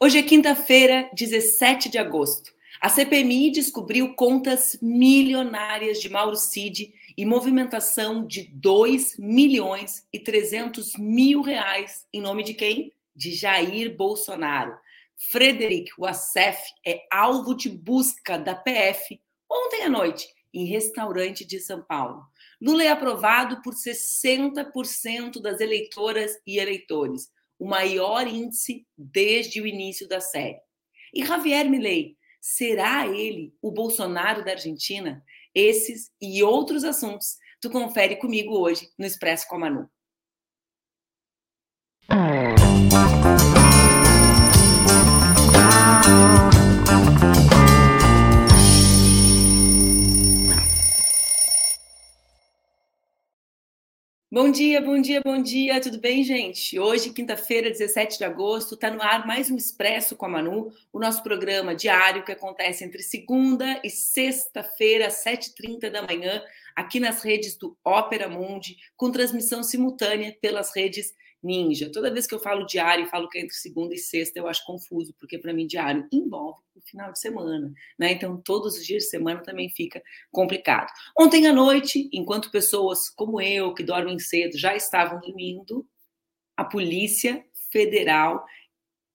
Hoje é quinta-feira, 17 de agosto. A CPMI descobriu contas milionárias de Mauro Cid e movimentação de 2 milhões e 300 mil reais em nome de quem? De Jair Bolsonaro. Frederic Wassef é alvo de busca da PF ontem à noite em restaurante de São Paulo. Lula é aprovado por 60% das eleitoras e eleitores o maior índice desde o início da série. E Javier Milei, será ele o Bolsonaro da Argentina? Esses e outros assuntos tu confere comigo hoje no Expresso com a Manu. Bom dia, bom dia, bom dia, tudo bem, gente? Hoje, quinta-feira, 17 de agosto, está no ar mais um Expresso com a Manu, o nosso programa diário que acontece entre segunda e sexta-feira, às 7h30 da manhã, aqui nas redes do Ópera Mundi, com transmissão simultânea pelas redes Ninja. Toda vez que eu falo diário, falo que é entre segunda e sexta, eu acho confuso, porque para mim diário envolve o final de semana, né? Então todos os dias de semana também fica complicado. Ontem à noite, enquanto pessoas como eu, que dormem cedo, já estavam dormindo, a Polícia Federal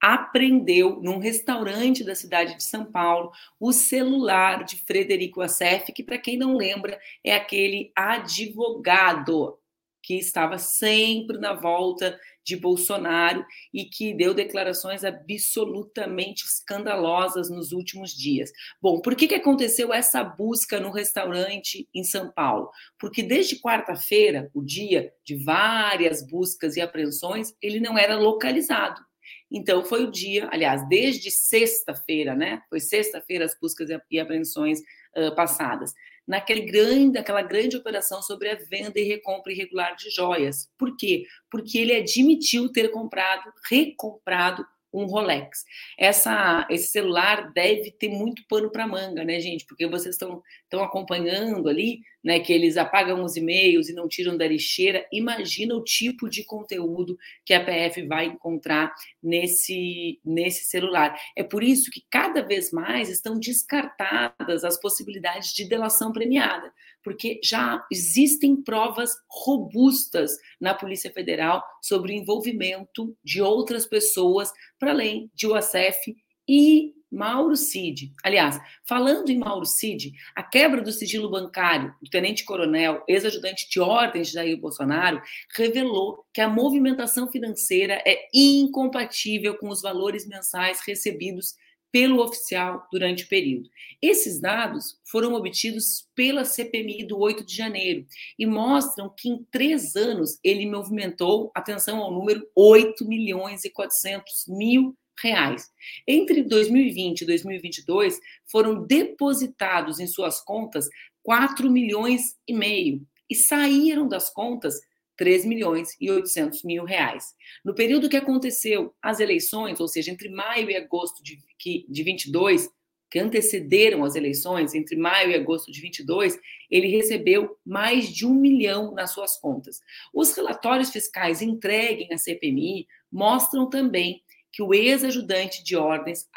apreendeu num restaurante da cidade de São Paulo o celular de Frederico Assef, que para quem não lembra é aquele advogado que estava sempre na volta de Bolsonaro e que deu declarações absolutamente escandalosas nos últimos dias. Bom, por que, que aconteceu essa busca no restaurante em São Paulo? Porque desde quarta-feira, o dia de várias buscas e apreensões, ele não era localizado. Então, foi o dia, aliás, desde sexta-feira, né? Foi sexta-feira as buscas e apreensões uh, passadas naquele grande, aquela grande operação sobre a venda e recompra irregular de joias. Por quê? Porque ele admitiu ter comprado, recomprado um Rolex. Essa, esse celular deve ter muito pano para manga, né, gente? Porque vocês estão acompanhando ali, né, que eles apagam os e-mails e não tiram da lixeira. Imagina o tipo de conteúdo que a PF vai encontrar nesse, nesse celular. É por isso que cada vez mais estão descartadas as possibilidades de delação premiada porque já existem provas robustas na Polícia Federal sobre o envolvimento de outras pessoas, para além de UACF e Mauro Cid. Aliás, falando em Mauro Cid, a quebra do sigilo bancário do tenente-coronel, ex-ajudante de ordens de Jair Bolsonaro, revelou que a movimentação financeira é incompatível com os valores mensais recebidos pelo oficial durante o período. Esses dados foram obtidos pela CPMI do 8 de janeiro e mostram que em três anos ele movimentou, atenção ao número, 8 milhões e 400 mil reais. Entre 2020 e 2022, foram depositados em suas contas 4 milhões e meio e saíram das contas 3 milhões e 800 mil reais. No período que aconteceu as eleições, ou seja, entre maio e agosto de, de 22, que antecederam as eleições, entre maio e agosto de 22, ele recebeu mais de um milhão nas suas contas. Os relatórios fiscais entregues à CPMI mostram também que o ex-ajudante de ordens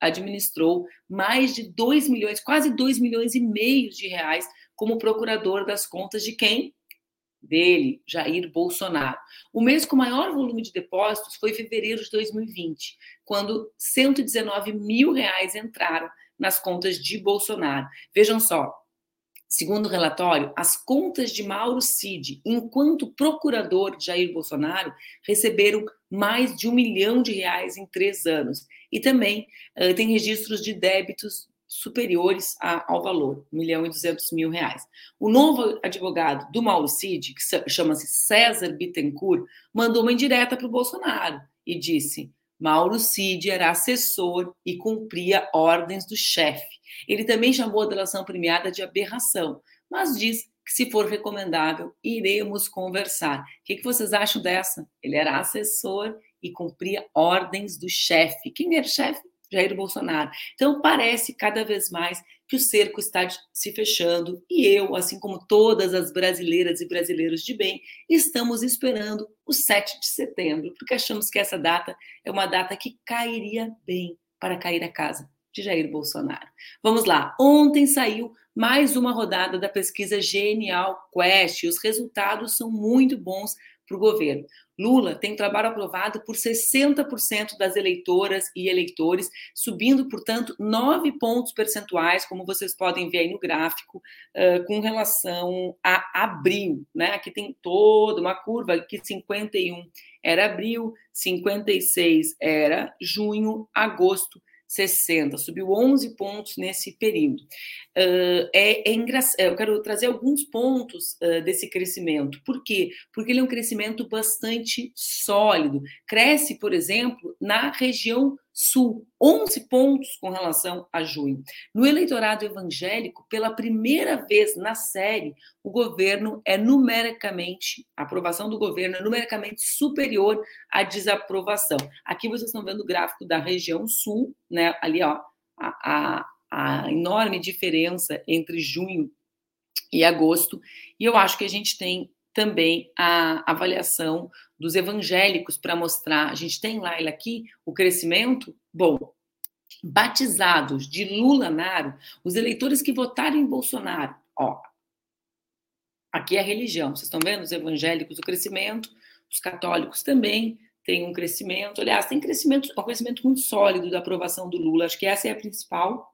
administrou mais de 2 milhões, quase 2 milhões e meio de reais como procurador das contas de quem? dele, Jair Bolsonaro. O mês com maior volume de depósitos foi fevereiro de 2020, quando 119 mil reais entraram nas contas de Bolsonaro. Vejam só, segundo o relatório, as contas de Mauro Cid, enquanto procurador de Jair Bolsonaro, receberam mais de um milhão de reais em três anos. E também uh, tem registros de débitos superiores a, ao valor, 1 milhão e 200 mil reais. O novo advogado do Mauro Cid, que chama-se César Bittencourt, mandou uma indireta para o Bolsonaro e disse: Mauro Cid era assessor e cumpria ordens do chefe. Ele também chamou a delação premiada de aberração, mas diz que, se for recomendável, iremos conversar. O que, que vocês acham dessa? Ele era assessor e cumpria ordens do chefe. Quem era o chefe? Jair Bolsonaro. Então, parece cada vez mais que o cerco está se fechando e eu, assim como todas as brasileiras e brasileiros de bem, estamos esperando o 7 de setembro, porque achamos que essa data é uma data que cairia bem para cair a casa de Jair Bolsonaro. Vamos lá. Ontem saiu mais uma rodada da pesquisa Genial Quest e os resultados são muito bons para o governo. Lula tem trabalho aprovado por 60% das eleitoras e eleitores, subindo, portanto, nove pontos percentuais, como vocês podem ver aí no gráfico, com relação a abril. Né? Aqui tem toda uma curva, aqui 51 era abril, 56 era junho, agosto 60, subiu 11 pontos nesse período. Uh, é, é eu quero trazer alguns pontos uh, desse crescimento. Por quê? Porque ele é um crescimento bastante sólido. Cresce, por exemplo, na região Sul, 11 pontos com relação a junho. No eleitorado evangélico, pela primeira vez na série, o governo é numericamente, a aprovação do governo é numericamente superior à desaprovação. Aqui vocês estão vendo o gráfico da região Sul, né? Ali, ó, a, a, a enorme diferença entre junho e agosto, e eu acho que a gente tem também a avaliação dos evangélicos para mostrar. A gente tem lá aqui o crescimento. Bom, batizados de Lula Naro, os eleitores que votaram em Bolsonaro, ó. Aqui é a religião, vocês estão vendo os evangélicos o crescimento, os católicos também têm um crescimento. Aliás, tem crescimento, um crescimento muito sólido da aprovação do Lula. Acho que essa é a principal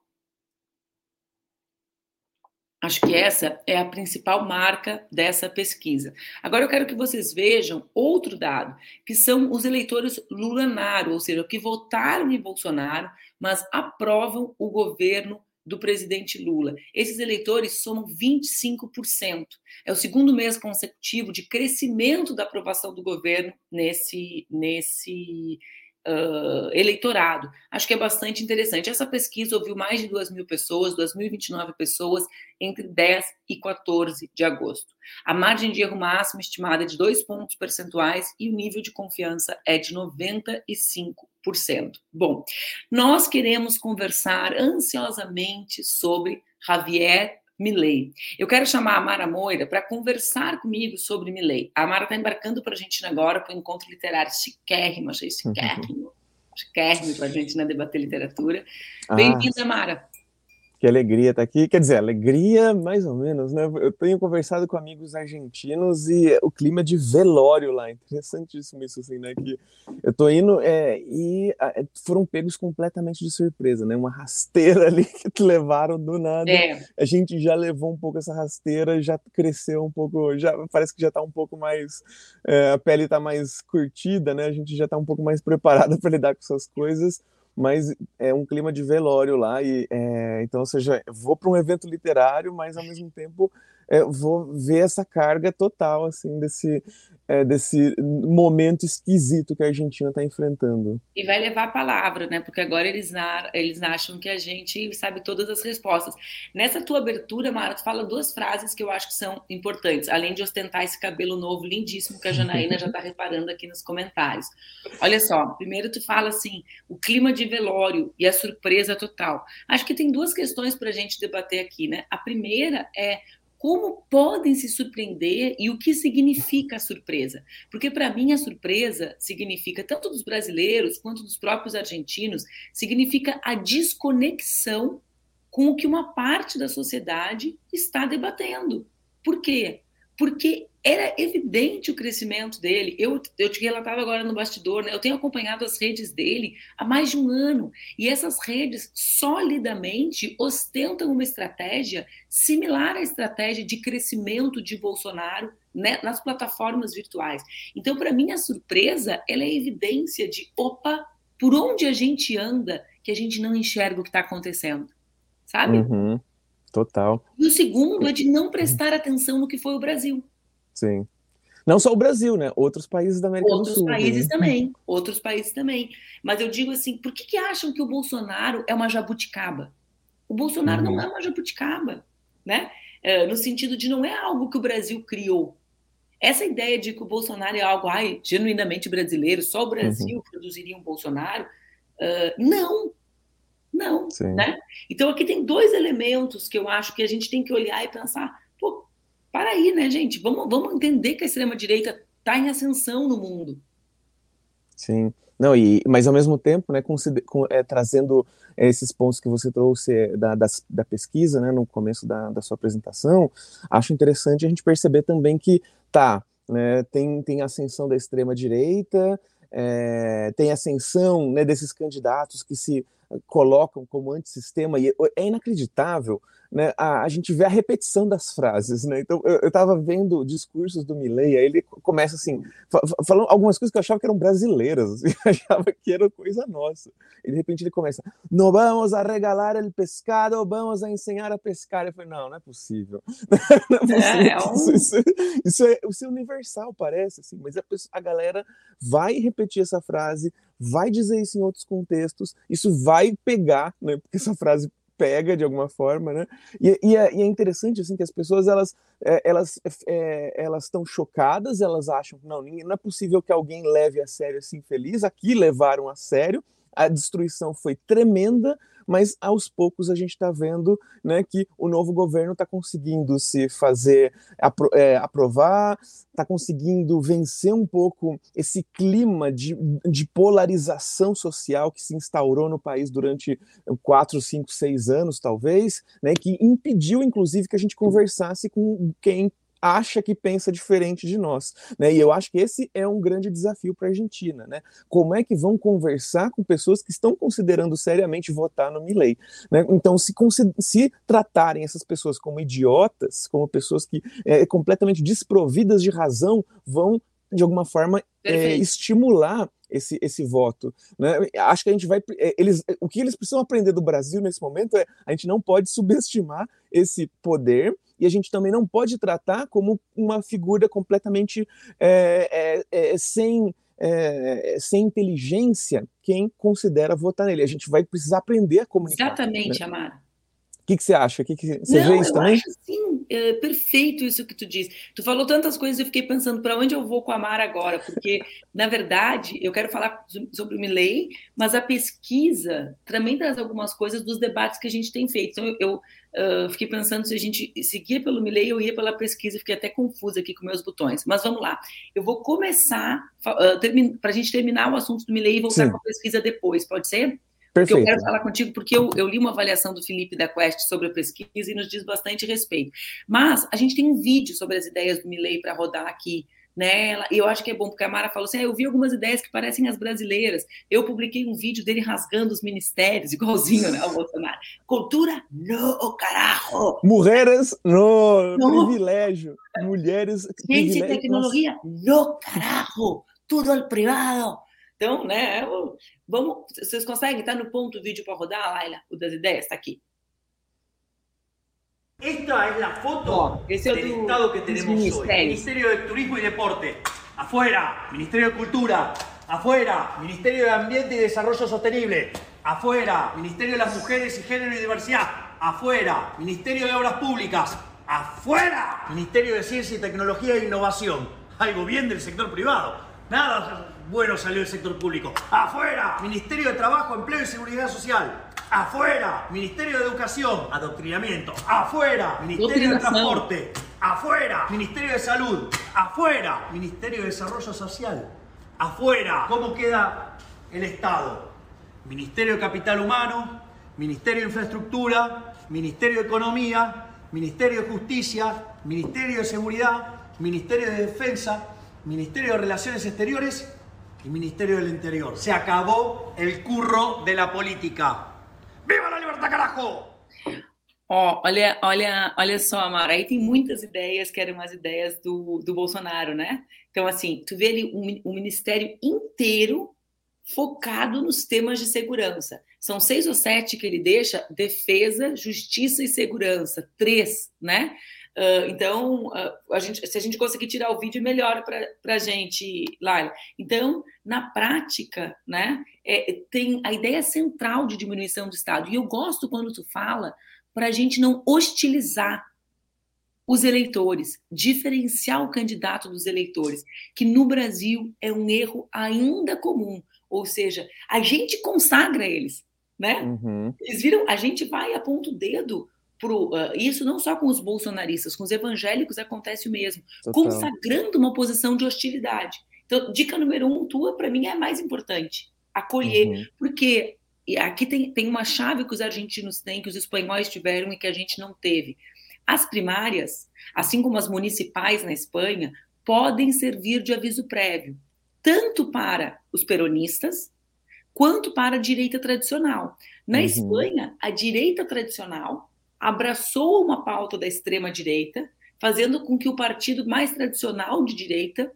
Acho que essa é a principal marca dessa pesquisa. Agora eu quero que vocês vejam outro dado, que são os eleitores Lulanaro, ou seja, que votaram em Bolsonaro, mas aprovam o governo do presidente Lula. Esses eleitores somam 25%. É o segundo mês consecutivo de crescimento da aprovação do governo nesse, nesse uh, eleitorado. Acho que é bastante interessante. Essa pesquisa ouviu mais de 2 mil pessoas, 2.029 pessoas, entre 10 e 14 de agosto. A margem de erro máxima estimada é de 2 pontos percentuais e o nível de confiança é de 95%. Bom, nós queremos conversar ansiosamente sobre Javier Milley. Eu quero chamar a Mara Moira para conversar comigo sobre Milley. A Mara está embarcando para a gente agora para o encontro literário chiquérrimo, achei chiquérrimo, chiquérrimo para a gente né, debater literatura. Ah. Bem-vinda, Mara. Que alegria estar tá aqui. Quer dizer, alegria mais ou menos, né? Eu tenho conversado com amigos argentinos e o clima de velório lá, interessantíssimo isso, assim, né? Que eu tô indo é, e é, foram pegos completamente de surpresa, né? Uma rasteira ali que te levaram do nada. É. A gente já levou um pouco essa rasteira, já cresceu um pouco, já parece que já tá um pouco mais, é, a pele tá mais curtida, né? A gente já tá um pouco mais preparada para lidar com essas coisas mas é um clima de velório lá e é, então ou seja vou para um evento literário mas ao mesmo tempo é, vou ver essa carga total assim desse é, desse momento esquisito que a Argentina está enfrentando. E vai levar a palavra, né? Porque agora eles, eles acham que a gente sabe todas as respostas. Nessa tua abertura, Mara, tu fala duas frases que eu acho que são importantes, além de ostentar esse cabelo novo lindíssimo que a Janaína já está reparando aqui nos comentários. Olha só, primeiro tu fala assim, o clima de velório e a surpresa total. Acho que tem duas questões para a gente debater aqui, né? A primeira é como podem se surpreender e o que significa a surpresa. Porque, para mim, a surpresa significa, tanto dos brasileiros quanto dos próprios argentinos, significa a desconexão com o que uma parte da sociedade está debatendo. Por quê? Porque era evidente o crescimento dele. Eu, eu te relatava agora no bastidor, né? eu tenho acompanhado as redes dele há mais de um ano, e essas redes solidamente ostentam uma estratégia similar à estratégia de crescimento de Bolsonaro né, nas plataformas virtuais. Então, para mim, a surpresa ela é evidência de, opa, por onde a gente anda que a gente não enxerga o que está acontecendo, sabe? Uhum, total. E o segundo é de não prestar atenção no que foi o Brasil. Sim. Não só o Brasil, né? Outros países da América outros do Sul. Outros países né? também. Outros países também. Mas eu digo assim, por que, que acham que o Bolsonaro é uma jabuticaba? O Bolsonaro uhum. não é uma jabuticaba, né? É, no sentido de não é algo que o Brasil criou. Essa ideia de que o Bolsonaro é algo ai, genuinamente brasileiro, só o Brasil uhum. produziria um Bolsonaro, uh, não. Não, Sim. né? Então aqui tem dois elementos que eu acho que a gente tem que olhar e pensar, pô, para aí, né, gente? Vamos, vamos entender que a extrema-direita está em ascensão no mundo. Sim. Não, e, mas ao mesmo tempo, né, com, com, é, trazendo esses pontos que você trouxe é, da, da, da pesquisa, né, no começo da, da, sua apresentação, acho interessante a gente perceber também que, tá, né, tem, tem ascensão da extrema-direita, é, tem ascensão né, desses candidatos que se colocam como antissistema, e é inacreditável né, a, a, gente vê a repetição das frases, né? Então, eu estava vendo discursos do Milley, aí ele começa assim, falando algumas coisas que eu achava que eram brasileiras, assim, achava que era coisa nossa. E de repente ele começa, não vamos a regalar o pescado, vamos a ensinar a pescar. Eu falei, não, não é possível. Não é, possível. É, é um... isso, isso, isso, é, isso é universal, parece, assim, mas a, pessoa, a galera vai repetir essa frase, vai dizer isso em outros contextos, isso vai pegar, né? Porque essa frase pega de alguma forma, né? E, e, é, e é, interessante assim que as pessoas elas é, elas é, elas estão chocadas, elas acham que não, não é possível que alguém leve a sério assim feliz. Aqui levaram a sério, a destruição foi tremenda, mas aos poucos a gente está vendo né, que o novo governo está conseguindo se fazer apro é, aprovar, está conseguindo vencer um pouco esse clima de, de polarização social que se instaurou no país durante quatro, cinco, seis anos, talvez, né, que impediu, inclusive, que a gente conversasse com quem acha que pensa diferente de nós, né? E eu acho que esse é um grande desafio para a Argentina, né? Como é que vão conversar com pessoas que estão considerando seriamente votar no Milei, né? Então, se, se tratarem essas pessoas como idiotas, como pessoas que é, completamente desprovidas de razão, vão de alguma forma é, estimular esse, esse voto. Né? Acho que a gente vai. É, eles, o que eles precisam aprender do Brasil nesse momento é a gente não pode subestimar esse poder e a gente também não pode tratar como uma figura completamente é, é, é, sem, é, sem inteligência quem considera votar nele. A gente vai precisar aprender a comunicar. Exatamente, né? Amara. O que, que você acha? Que que, você não, vê isso também? Acho, sim, é perfeito isso que tu disse. Tu falou tantas coisas e eu fiquei pensando para onde eu vou com a Mara agora, porque, na verdade, eu quero falar sobre o Milley, mas a pesquisa também traz algumas coisas dos debates que a gente tem feito. Então, eu, eu uh, fiquei pensando se a gente seguia pelo Milley ou ia pela pesquisa, fiquei até confusa aqui com meus botões. Mas vamos lá. Eu vou começar, uh, para a gente terminar o assunto do Milley e voltar com a pesquisa depois, pode ser? Perfeito. eu quero falar contigo, porque eu, eu, li uma avaliação do Felipe da Quest sobre a pesquisa e nos diz bastante respeito. Mas a gente tem um vídeo sobre as ideias do Milley para rodar aqui. Né? E eu acho que é bom, porque a Mara falou assim: ah, eu vi algumas ideias que parecem as brasileiras. Eu publiquei um vídeo dele rasgando os ministérios, igualzinho né, ao Bolsonaro. Cultura, no, carajo! Mulheres, no, no. privilégio. Mulheres, Ciência e tecnologia, no, carajo! Tudo al privado então, né, vamos, vocês conseguem? Está no ponto vídeo para rodar, Laila? O das ideias está aqui. Esta es la foto del Estado que tenemos hoy. Ministerio de Turismo y Deporte. Afuera, Ministerio de Cultura. Afuera, Ministerio de Ambiente y Desarrollo Sostenible. Afuera, Ministerio de las Mujeres y Género y Diversidad. Afuera, Ministerio de Obras Públicas. Afuera, Ministerio de Ciencia y Tecnología e Innovación. Algo bien del sector privado. Nada bueno salió el sector público. ¡Afuera! Ministerio de Trabajo, Empleo y Seguridad Social. ¡Afuera! Ministerio de Educación, Adoctrinamiento. ¡Afuera! Ministerio de Transporte. ¡Afuera! Ministerio de Salud. ¡Afuera! Ministerio de Desarrollo Social. ¡Afuera! ¿Cómo queda el Estado? Ministerio de Capital Humano, Ministerio de Infraestructura, Ministerio de Economía, Ministerio de Justicia, Ministerio de Seguridad, Ministerio de Defensa, Ministerio de Relaciones Exteriores y Ministerio del Interior. Se acabó el curro de la política. ¡Viva la libertad, carajo! Ó, olha, olha, olha só, Amara, aí tem muitas ideias que eram as ideias do, do Bolsonaro, né? Então, assim, tu vê ali um ministério inteiro focado nos temas de segurança. São seis ou sete que ele deixa: defesa, justiça e segurança. Três, né? Uh, então, uh, a gente, se a gente conseguir tirar o vídeo, melhora para a gente, Laila. Então, na prática, né, é, tem a ideia central de diminuição do Estado. E eu gosto quando tu fala para a gente não hostilizar os eleitores, diferenciar o candidato dos eleitores, que no Brasil é um erro ainda comum. Ou seja, a gente consagra eles. né? Uhum. Eles viram, a gente vai aponta o dedo pro, uh, isso não só com os bolsonaristas, com os evangélicos acontece o mesmo, Total. consagrando uma posição de hostilidade. Então, dica número um, tua, para mim, é a mais importante. Acolher. Uhum. Porque aqui tem, tem uma chave que os argentinos têm, que os espanhóis tiveram e que a gente não teve. As primárias, assim como as municipais na Espanha, podem servir de aviso prévio, tanto para os peronistas quanto para a direita tradicional. Na uhum. Espanha, a direita tradicional abraçou uma pauta da extrema direita, fazendo com que o partido mais tradicional de direita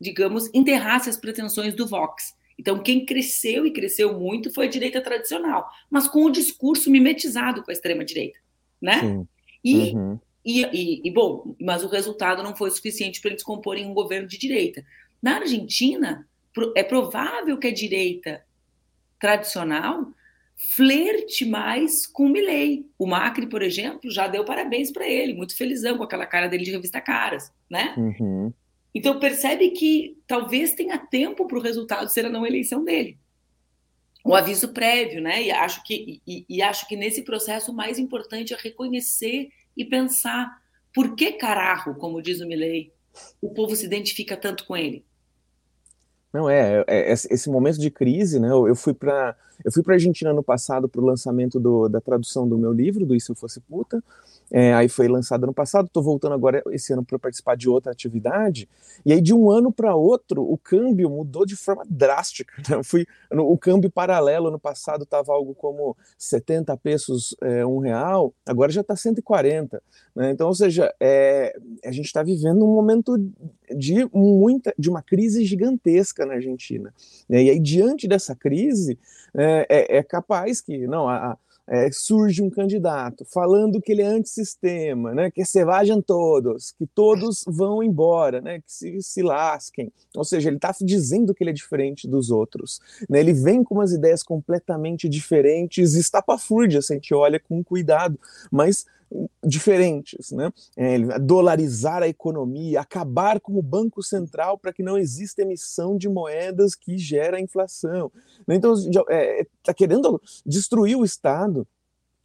digamos, enterrasse as pretensões do Vox. Então, quem cresceu e cresceu muito foi a direita tradicional, mas com o discurso mimetizado com a extrema-direita, né? Sim. E, uhum. e, e, e, bom, mas o resultado não foi suficiente para eles comporem um governo de direita. Na Argentina, é provável que a direita tradicional flerte mais com o Milley. O Macri, por exemplo, já deu parabéns para ele, muito felizão com aquela cara dele de revista Caras, né? Uhum. Então percebe que talvez tenha tempo para o resultado ser a não eleição dele. O aviso prévio, né? E acho que, e, e acho que nesse processo o mais importante é reconhecer e pensar por que carajo, como diz o Milley, o povo se identifica tanto com ele. Não é, é, é esse momento de crise, né? Eu fui para eu fui para Argentina no passado para o lançamento do, da tradução do meu livro, do se eu fosse puta. É, aí foi lançado ano passado, estou voltando agora esse ano para participar de outra atividade. E aí, de um ano para outro, o câmbio mudou de forma drástica. Né? fui, no, o câmbio paralelo no passado estava algo como 70 pesos é, um real, agora já está 140. Né? Então, ou seja, é, a gente está vivendo um momento de muita, de uma crise gigantesca na Argentina. Né? E aí, diante dessa crise, é, é, é capaz que não a, é, surge um candidato falando que ele é antissistema, né, que se vajam todos, que todos vão embora, né, que se, se lasquem. Ou seja, ele está dizendo que ele é diferente dos outros. Né, ele vem com umas ideias completamente diferentes, estapafúrdias, a gente olha com cuidado, mas diferentes, né? É, dolarizar a economia, acabar com o Banco Central para que não exista emissão de moedas que gera inflação. Né? Então, está é, tá querendo destruir o Estado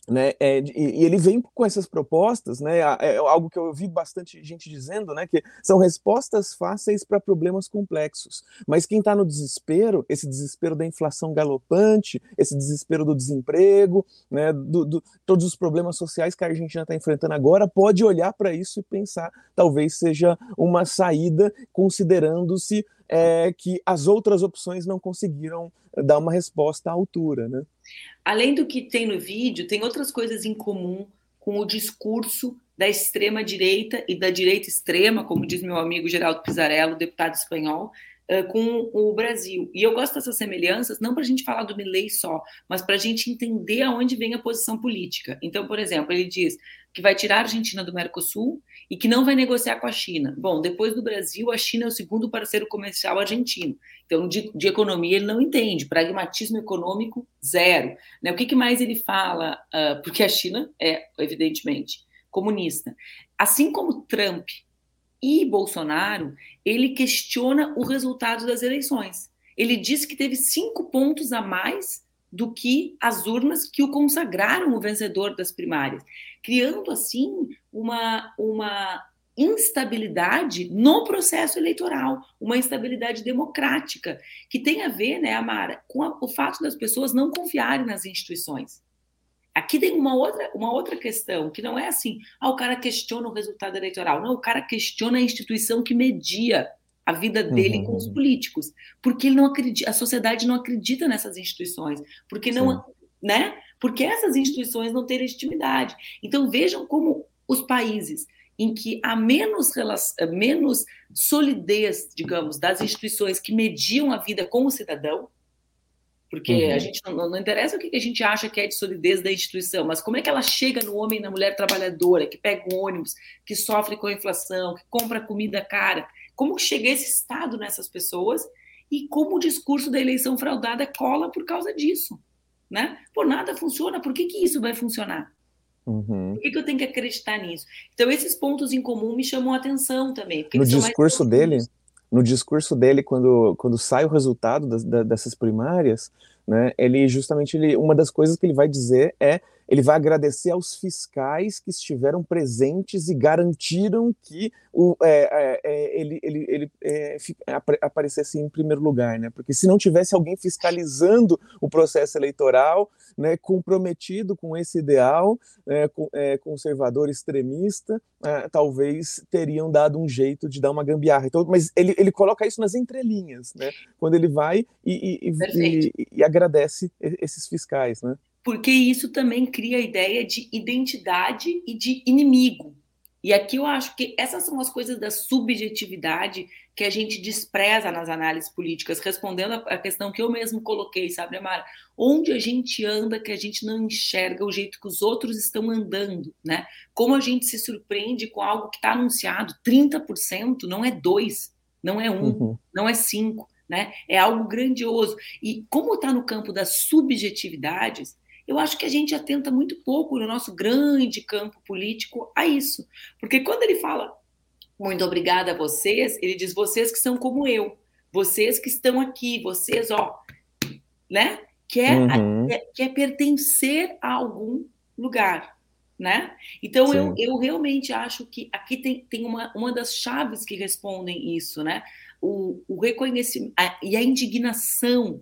né, é, e, ele vem com essas propostas, né, é algo que eu ouvi bastante gente dizendo, né, que são respostas fáceis para problemas complexos. Mas quem está no desespero, esse desespero da inflação galopante, esse desespero do desemprego, né, do, do todos os problemas sociais que a Argentina está enfrentando agora, pode olhar para isso e pensar, talvez seja uma saída, considerando-se é, que as outras opções não conseguiram dar uma resposta à altura, né? Além do que tem no vídeo, tem outras coisas em comum com o discurso da extrema direita e da direita extrema, como diz meu amigo Geraldo Pizarello, deputado espanhol, com o Brasil. E eu gosto dessas semelhanças, não para a gente falar do Milley só, mas para a gente entender aonde vem a posição política. Então, por exemplo, ele diz que vai tirar a Argentina do Mercosul e que não vai negociar com a China. Bom, depois do Brasil, a China é o segundo parceiro comercial argentino. Então, de, de economia ele não entende, pragmatismo econômico, zero. Né? O que, que mais ele fala? Uh, porque a China é, evidentemente, comunista. Assim como Trump e Bolsonaro, ele questiona o resultado das eleições. Ele diz que teve cinco pontos a mais do que as urnas que o consagraram o vencedor das primárias, criando assim uma, uma instabilidade no processo eleitoral, uma instabilidade democrática, que tem a ver, né, Amara, com a, o fato das pessoas não confiarem nas instituições. Aqui tem uma outra, uma outra questão, que não é assim, ah, o cara questiona o resultado eleitoral. Não, o cara questiona a instituição que media a vida dele uhum. com os políticos, porque ele não acredita, a sociedade não acredita nessas instituições, porque não, Sim. né? Porque essas instituições não têm legitimidade. Então vejam como os países em que há menos, menos solidez, digamos, das instituições que mediam a vida com o cidadão, porque uhum. a gente não, não, interessa o que a gente acha que é de solidez da instituição, mas como é que ela chega no homem e na mulher trabalhadora, que pega o ônibus, que sofre com a inflação, que compra comida cara. Como chega esse Estado nessas pessoas e como o discurso da eleição fraudada cola por causa disso. Né? Por nada funciona, por que, que isso vai funcionar? Uhum. Por que, que, eu tenho que acreditar nisso? Então, esses pontos em comum me chamam a atenção também. No discurso dele, no discurso dele, quando, quando sai o resultado das, dessas primárias, né, ele justamente ele, uma das coisas que ele vai dizer é ele vai agradecer aos fiscais que estiveram presentes e garantiram que o, é, é, é ele, ele, ele é, aparecesse em primeiro lugar, né? Porque se não tivesse alguém fiscalizando o processo eleitoral, né, comprometido com esse ideal né, com, é, conservador extremista, é, talvez teriam dado um jeito de dar uma gambiarra. Então, mas ele, ele coloca isso nas entrelinhas, né? Quando ele vai e, e, e, e agradece esses fiscais, né? Porque isso também cria a ideia de identidade e de inimigo. E aqui eu acho que essas são as coisas da subjetividade que a gente despreza nas análises políticas, respondendo a questão que eu mesmo coloquei, sabe, Amara? Onde a gente anda que a gente não enxerga o jeito que os outros estão andando, né? Como a gente se surpreende com algo que está anunciado, 30% não é 2, não é 1, um, uhum. não é 5, né? É algo grandioso. E como está no campo das subjetividades, eu acho que a gente atenta muito pouco no nosso grande campo político a isso. Porque quando ele fala muito obrigada a vocês, ele diz vocês que são como eu, vocês que estão aqui, vocês, ó, né? Quer, uhum. quer, quer pertencer a algum lugar, né? Então eu, eu realmente acho que aqui tem, tem uma, uma das chaves que respondem isso, né? O, o reconhecimento a, e a indignação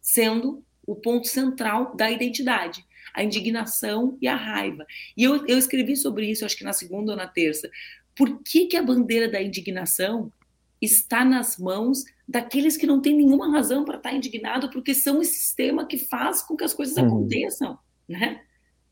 sendo o ponto central da identidade, a indignação e a raiva. E eu, eu escrevi sobre isso, acho que na segunda ou na terça. Por que, que a bandeira da indignação está nas mãos daqueles que não têm nenhuma razão para estar indignado, porque são o sistema que faz com que as coisas uhum. aconteçam, né?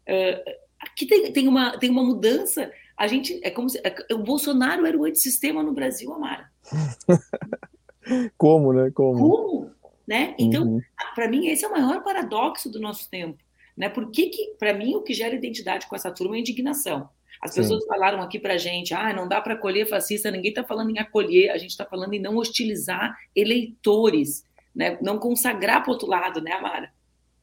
Uh, aqui tem, tem, uma, tem uma mudança. A gente é como se é, o Bolsonaro era o antissistema no Brasil, Amara. como, né? Como? Como? Né? Então, uhum. para mim, esse é o maior paradoxo do nosso tempo, né? Por que, que para mim, o que gera identidade com essa turma é indignação. As Sim. pessoas falaram aqui para gente, ah, não dá para acolher fascista, ninguém está falando em acolher, a gente está falando em não hostilizar eleitores, né? Não consagrar para outro lado, né, Amara?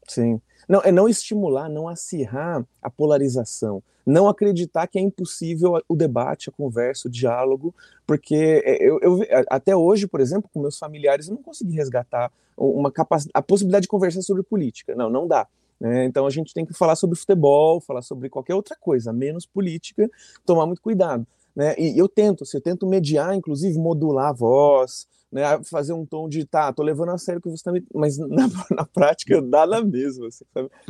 Sim. Não, é não estimular, não acirrar a polarização, não acreditar que é impossível o debate, a conversa, o diálogo, porque é, eu, eu até hoje, por exemplo, com meus familiares, eu não consegui resgatar uma a possibilidade de conversar sobre política. Não, não dá. Né? Então a gente tem que falar sobre futebol, falar sobre qualquer outra coisa, menos política, tomar muito cuidado. Né? E eu tento, assim, eu tento mediar, inclusive modular a voz, né, fazer um tom de tá, tô levando a sério que você tá me... mas na, na prática dá na mesma, assim?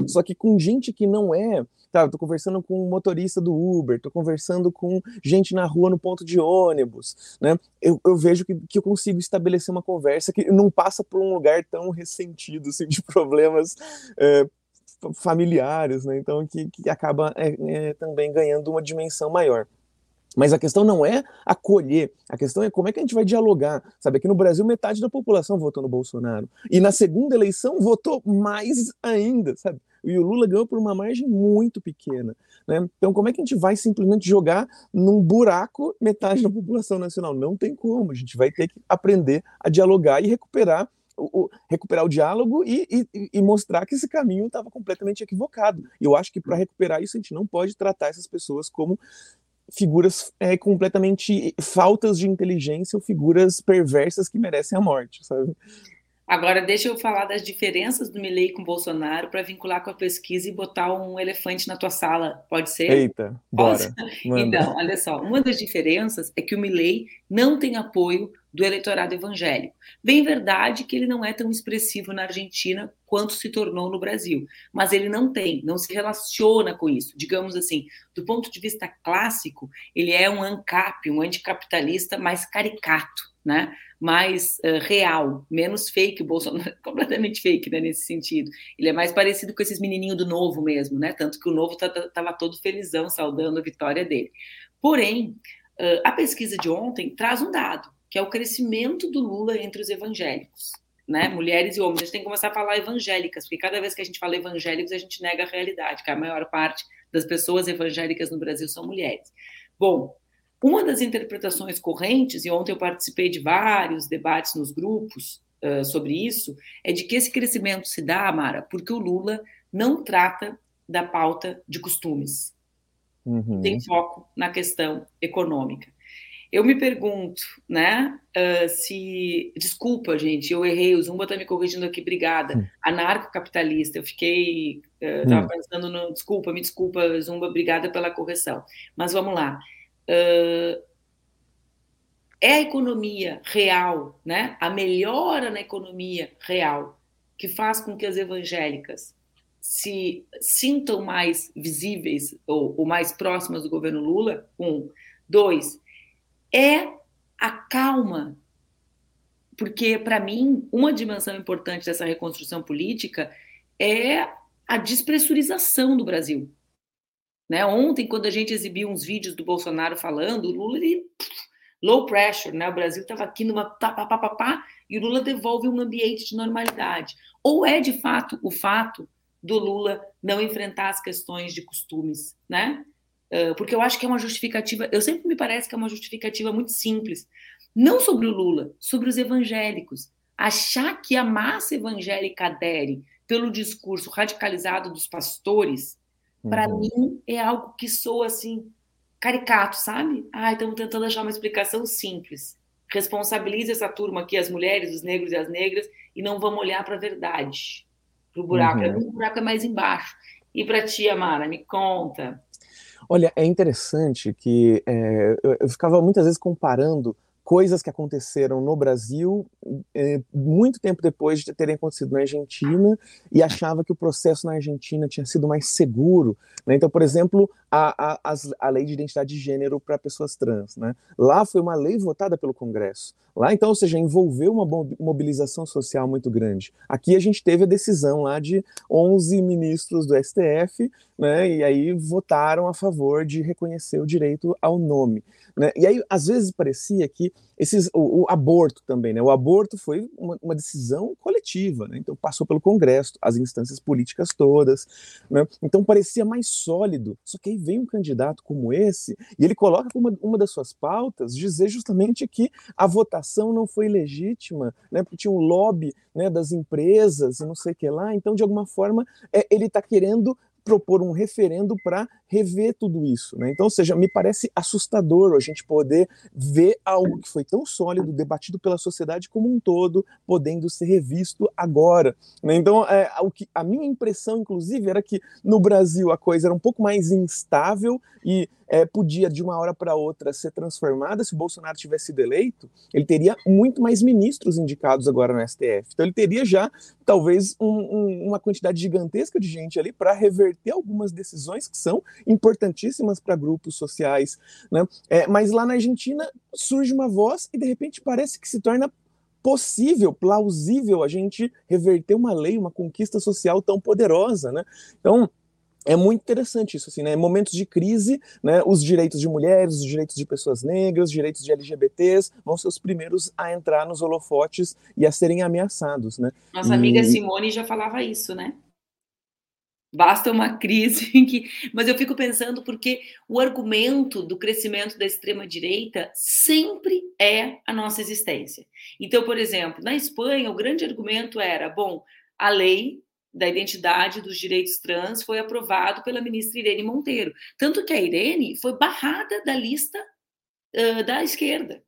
Só que com gente que não é, tá, tô conversando com um motorista do Uber, tô conversando com gente na rua no ponto de ônibus, né? Eu, eu vejo que, que eu consigo estabelecer uma conversa que não passa por um lugar tão ressentido, assim, de problemas é, familiares, né? Então que, que acaba é, é, também ganhando uma dimensão maior. Mas a questão não é acolher, a questão é como é que a gente vai dialogar. Sabe, aqui no Brasil metade da população votou no Bolsonaro. E na segunda eleição votou mais ainda, sabe? E o Lula ganhou por uma margem muito pequena. Né? Então, como é que a gente vai simplesmente jogar num buraco metade da população nacional? Não tem como. A gente vai ter que aprender a dialogar e recuperar o, o, recuperar o diálogo e, e, e, mostrar que esse caminho estava completamente equivocado. E eu acho que para recuperar isso a gente não pode tratar essas pessoas como figuras é, completamente faltas de inteligência ou figuras perversas que merecem a morte, sabe? Agora, deixa eu falar das diferenças do Milley com Bolsonaro para vincular com a pesquisa e botar um elefante na tua sala. Pode ser? Eita, bora. Então, olha só, uma das diferenças é que o Milley não tem apoio do eleitorado evangélico. Bem verdade que ele não é tão expressivo na Argentina quanto se tornou no Brasil, mas ele não tem, não se relaciona com isso. Digamos assim, do ponto de vista clássico, ele é um ANCAP, um anticapitalista mais caricato, né? mais uh, real, menos fake. O Bolsonaro é completamente fake né, nesse sentido. Ele é mais parecido com esses menininhos do Novo mesmo, né? tanto que o Novo estava tá, todo felizão, saudando a vitória dele. Porém, uh, a pesquisa de ontem traz um dado que é o crescimento do Lula entre os evangélicos, né? Mulheres e homens. A gente tem que começar a falar evangélicas, porque cada vez que a gente fala evangélicos, a gente nega a realidade, que a maior parte das pessoas evangélicas no Brasil são mulheres. Bom, uma das interpretações correntes, e ontem eu participei de vários debates nos grupos uh, sobre isso, é de que esse crescimento se dá, Amara, porque o Lula não trata da pauta de costumes. Uhum. Tem foco na questão econômica. Eu me pergunto, né, uh, se... Desculpa, gente, eu errei, o Zumba está me corrigindo aqui, obrigada. Hum. Anarcocapitalista, eu fiquei... Uh, hum. pensando no... Desculpa, me desculpa, Zumba, obrigada pela correção. Mas vamos lá. Uh, é a economia real, né, a melhora na economia real, que faz com que as evangélicas se sintam mais visíveis ou, ou mais próximas do governo Lula? Um. Dois, é a calma. Porque, para mim, uma dimensão importante dessa reconstrução política é a despressurização do Brasil. Né? Ontem, quando a gente exibiu uns vídeos do Bolsonaro falando, o Lula, ele, low pressure, né? o Brasil estava aqui numa pá, pá, pá, pá, pá, e o Lula devolve um ambiente de normalidade. Ou é, de fato, o fato do Lula não enfrentar as questões de costumes, né? Porque eu acho que é uma justificativa, eu sempre me parece que é uma justificativa muito simples, não sobre o Lula, sobre os evangélicos. Achar que a massa evangélica adere pelo discurso radicalizado dos pastores, uhum. para mim é algo que soa assim caricato, sabe? Ah, estamos tentando achar uma explicação simples. Responsabilize essa turma aqui, as mulheres, os negros e as negras, e não vamos olhar para a verdade, para o buraco. Uhum. O buraco é mais embaixo. E para ti, Amara, me conta. Olha, é interessante que é, eu, eu ficava muitas vezes comparando coisas que aconteceram no Brasil é, muito tempo depois de terem acontecido na Argentina e achava que o processo na Argentina tinha sido mais seguro. Né? Então, por exemplo, a, a, a lei de identidade de gênero para pessoas trans. Né? Lá foi uma lei votada pelo Congresso. Lá, então, ou seja, envolveu uma mobilização social muito grande. Aqui a gente teve a decisão lá de 11 ministros do STF, né, e aí votaram a favor de reconhecer o direito ao nome. Né? E aí, às vezes, parecia que esses, o, o aborto também, né? O aborto foi uma, uma decisão coletiva, né? Então passou pelo Congresso, as instâncias políticas todas, né? Então parecia mais sólido. Só que aí vem um candidato como esse e ele coloca como uma, uma das suas pautas dizer justamente que a votação não foi legítima, né? Porque tinha um lobby, né? Das empresas e não sei o que lá. Então de alguma forma é, ele está querendo propor um referendo para rever tudo isso. Né? Então, ou seja, me parece assustador a gente poder ver algo que foi tão sólido, debatido pela sociedade como um todo, podendo ser revisto agora. Né? Então, é, o que, a minha impressão, inclusive, era que no Brasil a coisa era um pouco mais instável e é, podia, de uma hora para outra, ser transformada. Se o Bolsonaro tivesse sido eleito, ele teria muito mais ministros indicados agora no STF. Então, ele teria já, talvez, um, um, uma quantidade gigantesca de gente ali para reverter algumas decisões que são importantíssimas para grupos sociais. Né? É, mas lá na Argentina surge uma voz e, de repente, parece que se torna possível, plausível a gente reverter uma lei, uma conquista social tão poderosa, né? Então, é muito interessante isso, assim, né? Momentos de crise, né? Os direitos de mulheres, os direitos de pessoas negras, os direitos de LGBTs vão ser os primeiros a entrar nos holofotes e a serem ameaçados, né? Nossa e... amiga Simone já falava isso, né? Basta uma crise que. Mas eu fico pensando porque o argumento do crescimento da extrema-direita sempre é a nossa existência. Então, por exemplo, na Espanha, o grande argumento era: bom, a lei da identidade dos direitos trans foi aprovado pela ministra Irene Monteiro. Tanto que a Irene foi barrada da lista uh, da esquerda.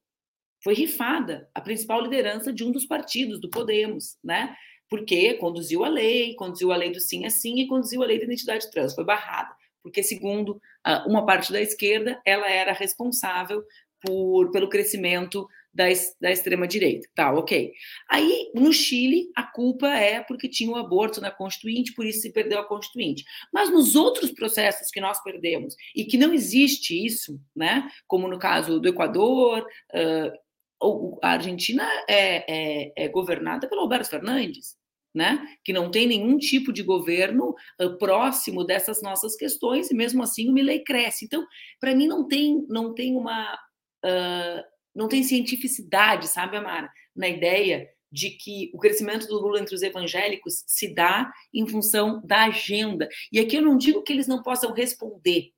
Foi rifada a principal liderança de um dos partidos, do Podemos, né? Porque conduziu a lei, conduziu a lei do sim é sim e conduziu a lei da identidade trans. Foi barrada, porque, segundo uma parte da esquerda, ela era responsável por, pelo crescimento da, da extrema-direita. Tá, ok. Aí, no Chile, a culpa é porque tinha o aborto na Constituinte, por isso se perdeu a Constituinte. Mas nos outros processos que nós perdemos, e que não existe isso, né, como no caso do Equador, uh, a Argentina é, é, é governada pelo Alberto Fernandes. Né? que não tem nenhum tipo de governo uh, próximo dessas nossas questões, e mesmo assim o Milley cresce. Então, para mim, não tem, não tem uma. Uh, não tem cientificidade, sabe, Amara, na ideia de que o crescimento do Lula entre os evangélicos se dá em função da agenda. E aqui eu não digo que eles não possam responder.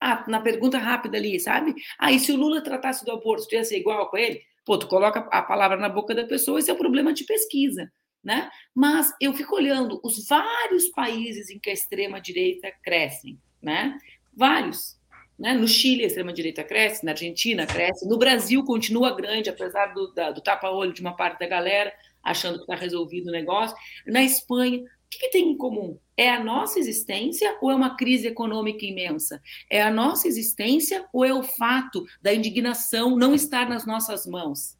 Ah, na pergunta rápida ali, sabe? Ah, e se o Lula tratasse do aborto, tu ia ser igual com ele? Pô, tu coloca a palavra na boca da pessoa, esse é o problema de pesquisa, né? Mas eu fico olhando os vários países em que a extrema-direita cresce, né? Vários. Né? No Chile, a extrema-direita cresce, na Argentina cresce, no Brasil continua grande, apesar do, do tapa-olho de uma parte da galera, achando que está resolvido o negócio. Na Espanha, o que, que, tem em comum? É a nossa existência ou é uma crise econômica imensa? É a nossa existência ou é o fato da indignação não estar nas nossas mãos?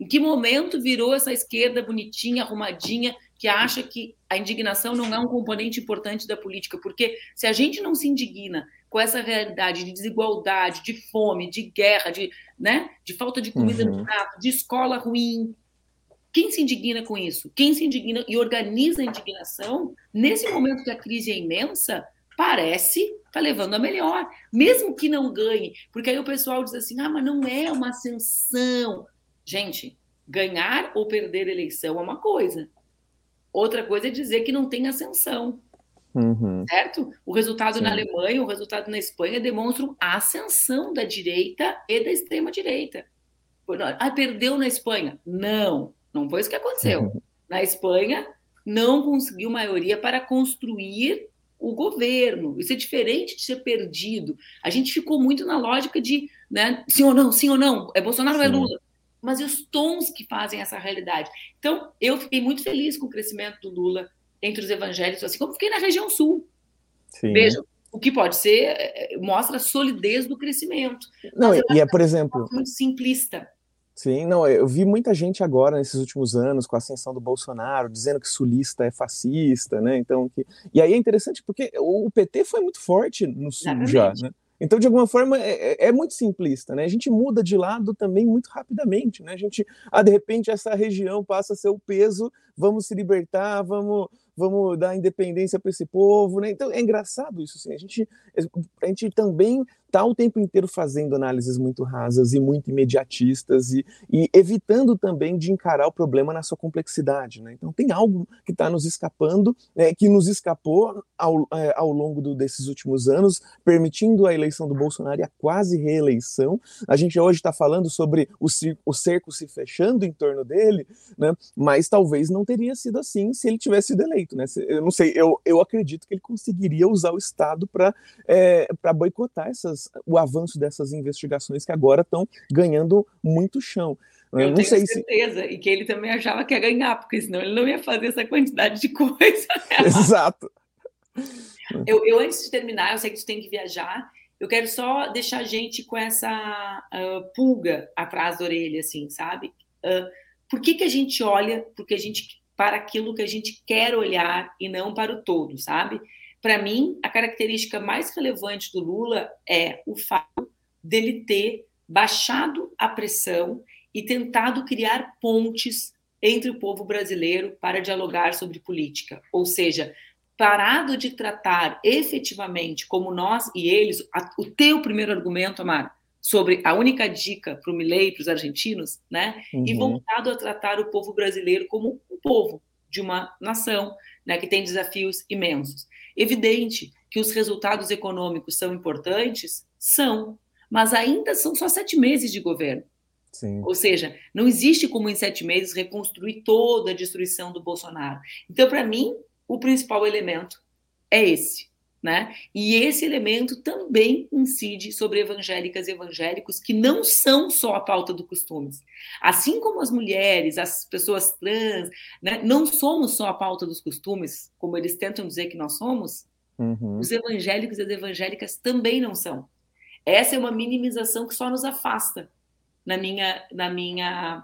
Em que momento virou essa esquerda bonitinha, arrumadinha, que acha que a indignação não é um componente importante da política? Porque se a gente não se indigna com essa realidade de desigualdade, de fome, de guerra, de, né, de falta de comida uhum. no prato, de escola ruim, quem se indigna com isso? Quem se indigna e organiza a indignação, nesse momento que a crise é imensa, parece tá levando a melhor, mesmo que não ganhe, porque aí o pessoal diz assim: ah, mas não é uma ascensão. Gente, ganhar ou perder eleição é uma coisa. Outra coisa é dizer que não tem ascensão. Uhum. Certo? O resultado Sim. na Alemanha, o resultado na Espanha demonstram a ascensão da direita e da extrema-direita. Ah, perdeu na Espanha. Não, não foi isso que aconteceu. Uhum. Na Espanha, não conseguiu maioria para construir o governo. Isso é diferente de ser perdido. A gente ficou muito na lógica de né, sim ou não, sim ou não, é Bolsonaro ou é Lula mas e os tons que fazem essa realidade. Então, eu fiquei muito feliz com o crescimento do Lula entre os evangélicos, assim como fiquei na região sul. Sim. Vejam, o que pode ser, é, é, mostra a solidez do crescimento. Não, e é, por exemplo. Muito simplista. Sim, não, eu vi muita gente agora nesses últimos anos com a ascensão do Bolsonaro dizendo que sulista é fascista, né? Então, que... e aí é interessante porque o PT foi muito forte no sul Exatamente. já, né? Então, de alguma forma, é, é, é, muito simplista, né? A gente muda de lado também muito rapidamente, né? A gente, ah, de repente, essa região passa a ser o peso, vamos se libertar, vamos vamos dar independência para esse povo, né? Então é engraçado isso, assim. A gente, a gente também está o tempo inteiro fazendo análises muito rasas e muito imediatistas e, e, evitando também de encarar o problema na sua complexidade, né? Então tem algo que está nos escapando, né, que nos escapou ao, é, ao longo do, desses últimos anos, permitindo a eleição do Bolsonaro e a quase reeleição. A gente hoje está falando sobre o, o cerco se fechando em torno dele, né? Mas talvez não teria sido assim se ele tivesse sido eleito né? Eu não sei, eu, eu acredito que ele conseguiria usar o Estado para é, boicotar essas, o avanço dessas investigações que agora estão ganhando muito chão. Eu, eu não tenho sei certeza, se... e que ele também achava que ia ganhar, porque senão ele não ia fazer essa quantidade de coisa. Né? Exato. Eu, eu, antes de terminar, eu sei que tu tem que viajar, eu quero só deixar a gente com essa uh, pulga atrás da orelha, assim, sabe? Uh, por que, que a gente olha? Porque a gente para aquilo que a gente quer olhar e não para o todo, sabe? Para mim, a característica mais relevante do Lula é o fato dele ter baixado a pressão e tentado criar pontes entre o povo brasileiro para dialogar sobre política. Ou seja, parado de tratar efetivamente como nós e eles, o teu primeiro argumento, Amara, sobre a única dica para o Milley, para os argentinos, né? Uhum. E voltado a tratar o povo brasileiro como um povo de uma nação, né, que tem desafios imensos. Evidente que os resultados econômicos são importantes, são, mas ainda são só sete meses de governo. Sim. Ou seja, não existe como em sete meses reconstruir toda a destruição do Bolsonaro. Então, para mim, o principal elemento é esse. Né? E esse elemento também incide sobre evangélicas e evangélicos que não são só a pauta do costumes. Assim como as mulheres, as pessoas trans, né, não somos só a pauta dos costumes, como eles tentam dizer que nós somos, uhum. os evangélicos e as evangélicas também não são. Essa é uma minimização que só nos afasta, na minha, na minha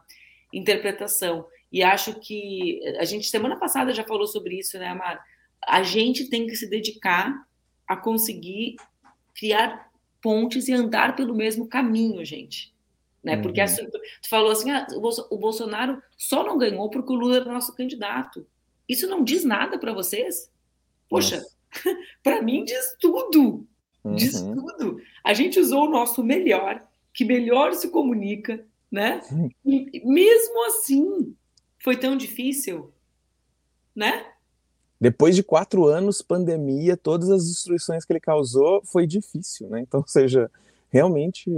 interpretação. E acho que a gente, semana passada, já falou sobre isso, né, Amara? A gente tem que se dedicar a conseguir criar pontes e andar pelo mesmo caminho, gente. Né? Porque uhum. assim, tu falou assim, ah, o Bolsonaro só não ganhou porque o Lula era nosso candidato. Isso não diz nada para vocês? Poxa, para mim diz tudo. Diz uhum. tudo. A gente usou o nosso melhor, que melhor se comunica, né? E mesmo assim, foi tão difícil, né? Depois de quatro anos, pandemia, todas as destruições que ele causou, foi difícil, né? Então, ou seja, realmente,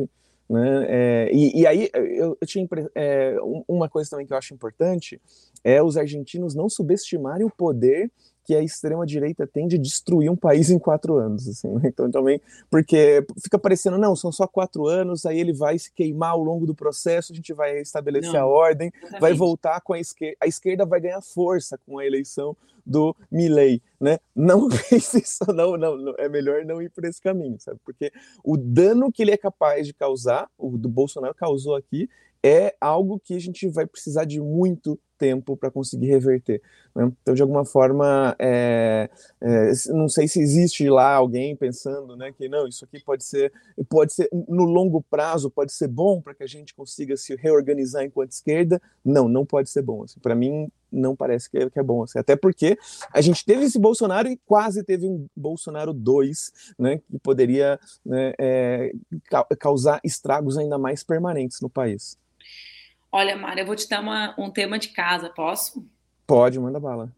né? É, e, e, aí eu, eu tinha é, uma coisa também que eu acho importante é os argentinos não subestimarem o poder que a extrema-direita tende a destruir um país em quatro anos. Assim, né? Então, também, porque fica parecendo, não, são só quatro anos, aí ele vai se queimar ao longo do processo, a gente vai estabelecer não, a ordem, exatamente. vai voltar com a esquerda, a esquerda vai ganhar força com a eleição do Milley, né? Não isso, não, não, não, é melhor não ir por esse caminho, sabe? Porque o dano que ele é capaz de causar, o do Bolsonaro causou aqui, é algo que a gente vai precisar de muito tempo para conseguir reverter. Né? Então, de alguma forma, é, é, não sei se existe lá alguém pensando né, que não, isso aqui pode ser, pode ser no longo prazo, pode ser bom para que a gente consiga se reorganizar enquanto esquerda. Não, não pode ser bom. Assim, para mim, não parece que é, que é bom. Assim, até porque a gente teve esse Bolsonaro e quase teve um Bolsonaro 2, né, que poderia né, é, causar estragos ainda mais permanentes no país. Olha, Mara, eu vou te dar uma, um tema de casa, posso? Pode, manda bala.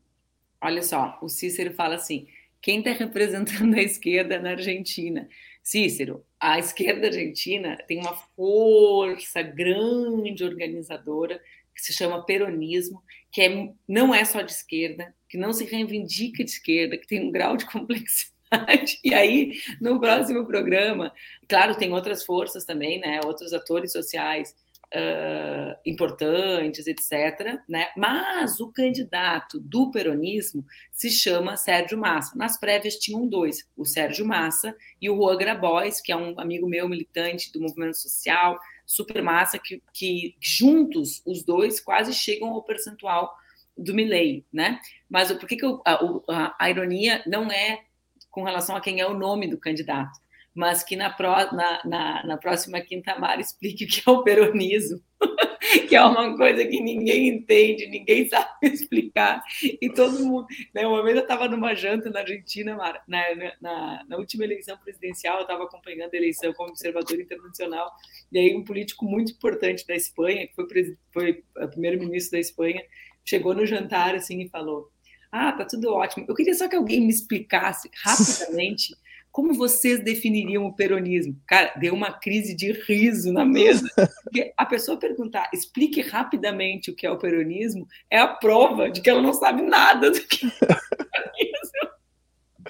Olha só, o Cícero fala assim: quem está representando a esquerda na Argentina? Cícero, a esquerda argentina tem uma força grande organizadora que se chama peronismo, que é, não é só de esquerda, que não se reivindica de esquerda, que tem um grau de complexidade. E aí, no próximo programa, claro, tem outras forças também, né? Outros atores sociais uh, importantes, etc. Né? Mas o candidato do peronismo se chama Sérgio Massa. Nas prévias tinham dois, o Sérgio Massa e o Juan Grabois, que é um amigo meu militante do movimento social, super massa, que, que juntos os dois quase chegam ao percentual do Milley, né? Mas por que, que eu, a, a, ironia não é com relação a quem é o nome do candidato, mas que na, pró, na, na, na próxima quinta mar explique o que é o peronismo, que é uma coisa que ninguém entende, ninguém sabe explicar, e todo mundo... Né, uma vez eu estava numa janta na Argentina, Mara, na, na, na última eleição presidencial, eu estava acompanhando a eleição como observador internacional, e aí um político muito importante da Espanha, que foi, foi primeiro-ministro da Espanha, chegou no jantar assim e falou: Ah, tá tudo ótimo. Eu queria só que alguém me explicasse rapidamente como vocês definiriam o peronismo? Cara, deu uma crise de riso na mesa. Porque a pessoa perguntar, explique rapidamente o que é o peronismo, é a prova de que ela não sabe nada do que é o peronismo.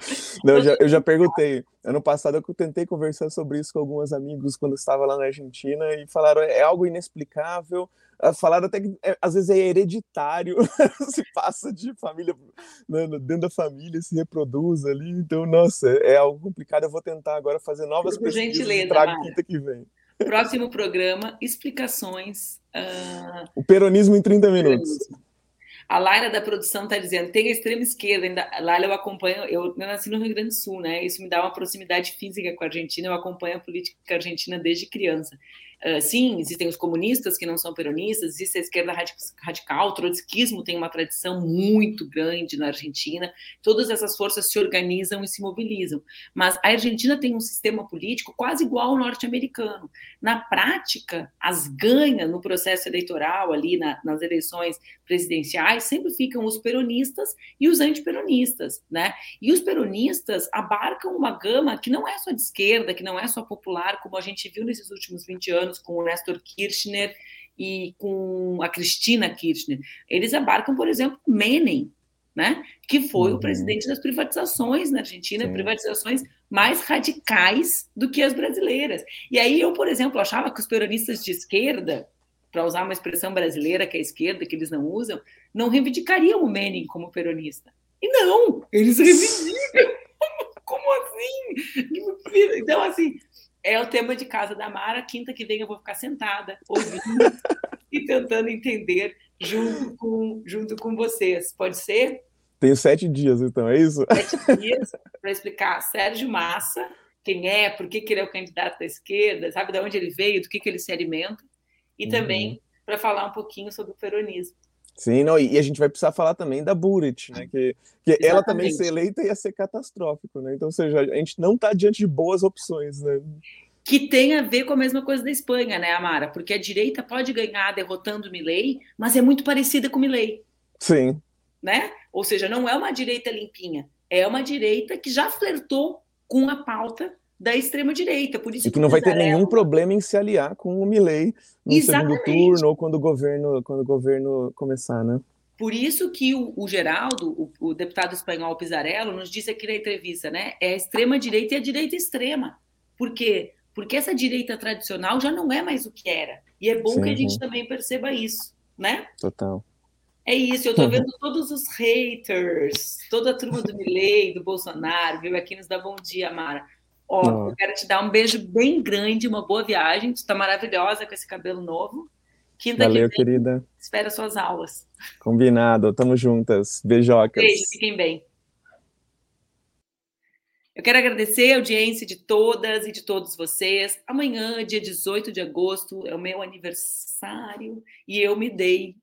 Não, eu já, eu já perguntei. Ano passado eu tentei conversar sobre isso com alguns amigos quando estava lá na Argentina e falaram é algo inexplicável. Falaram até que é, às vezes é hereditário, se passa de família né, dentro da família, se reproduz ali. Então, nossa, é, é algo complicado. Eu vou tentar agora fazer novas Por pesquisas gentileza, e trago quinta que vem. Próximo programa, explicações. Uh... O peronismo em 30 minutos. A Laila da produção está dizendo, tem a extrema esquerda, ainda, Laila eu acompanho, eu, eu nasci no Rio Grande do Sul, né? Isso me dá uma proximidade física com a Argentina, eu acompanho a política argentina desde criança. Uh, sim, existem os comunistas que não são peronistas, existe a esquerda radical, o trotskismo tem uma tradição muito grande na Argentina, todas essas forças se organizam e se mobilizam. Mas a Argentina tem um sistema político quase igual ao norte-americano. Na prática, as ganhas no processo eleitoral, ali na, nas eleições presidenciais, sempre ficam os peronistas e os antiperonistas, né? E os peronistas abarcam uma gama que não é só de esquerda, que não é só popular, como a gente viu nesses últimos 20 anos anos com o Nestor Kirchner e com a Cristina Kirchner. Eles abarcam, por exemplo, Menem, né? que foi uhum. o presidente das privatizações na Argentina, Sim. privatizações mais radicais do que as brasileiras. E aí eu, por exemplo, achava que os peronistas de esquerda, para usar uma expressão brasileira que é a esquerda, que eles não usam, não reivindicariam o Menem como peronista. E não, eles reivindicam. Como assim? Então, assim, é o tema de casa da Mara. Quinta que vem eu vou ficar sentada, ouvindo e tentando entender junto com, junto com vocês. Pode ser? Tenho sete dias, então, é isso? Sete dias para explicar Sérgio Massa, quem é, por que, que ele é o candidato da esquerda, sabe de onde ele veio, do que, que ele se alimenta, e uhum. também para falar um pouquinho sobre o peronismo. Sim, não, e a gente vai precisar falar também da Burit, né? Que, que ela também ser eleita ia ser catastrófico, né? Então, ou seja, a gente não está diante de boas opções, né? Que tem a ver com a mesma coisa da Espanha, né, Amara? Porque a direita pode ganhar derrotando Milley, mas é muito parecida com Milley. Sim. Né? Ou seja, não é uma direita limpinha, é uma direita que já flertou com a pauta da extrema direita. Por isso e que, que não vai ter nenhum problema em se aliar com o Milley no Exatamente. segundo turno ou quando o governo quando o governo começar, né? Por isso que o, o Geraldo, o, o, deputado espanhol Pizarello, nos disse aqui na entrevista, né? É a extrema direita e a direita extrema. Por quê? Porque essa direita tradicional já não é mais o que era. E é bom Sim, que a gente também perceba isso, né? Total. É isso, eu tô vendo todos os haters, toda a turma do Milley, do Bolsonaro, viu? Aqui nos dá bom dia, Mara. Ó, eu quero te dar um beijo bem grande, uma boa viagem. Tu tá maravilhosa com esse cabelo novo. Quinta Valeu, que vem, querida. Espera suas aulas. Combinado, tamo juntas. Beijocas. Beijo, fiquem bem. Eu quero agradecer a audiência de todas e de todos vocês. Amanhã, dia 18 de agosto, é o meu aniversário e eu me dei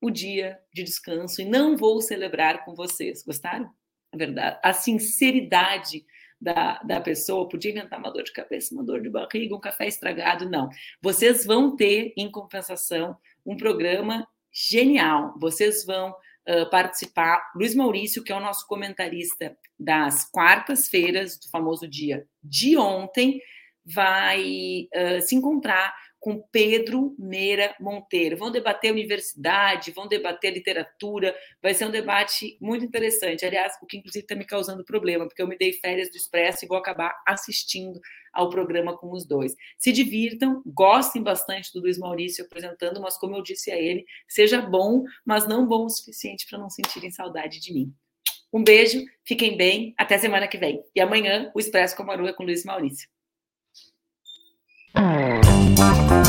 o dia de descanso e não vou celebrar com vocês. Gostaram? A verdade, a sinceridade da, da pessoa, podia inventar uma dor de cabeça, uma dor de barriga, um café estragado, não. Vocês vão ter, em compensação, um programa genial. Vocês vão uh, participar. Luiz Maurício, que é o nosso comentarista das quartas-feiras, do famoso dia de ontem, vai uh, se encontrar com Pedro Meira Monteiro. Vão debater universidade, vão debater literatura, vai ser um debate muito interessante. Aliás, o que inclusive está me causando problema, porque eu me dei férias do Expresso e vou acabar assistindo ao programa com os dois. Se divirtam, gostem bastante do Luiz Maurício apresentando, mas como eu disse a ele, seja bom, mas não bom o suficiente para não sentirem saudade de mim. Um beijo, fiquem bem, até semana que vem. E amanhã o Expresso com a Maru é com o Luiz Maurício. Thank you.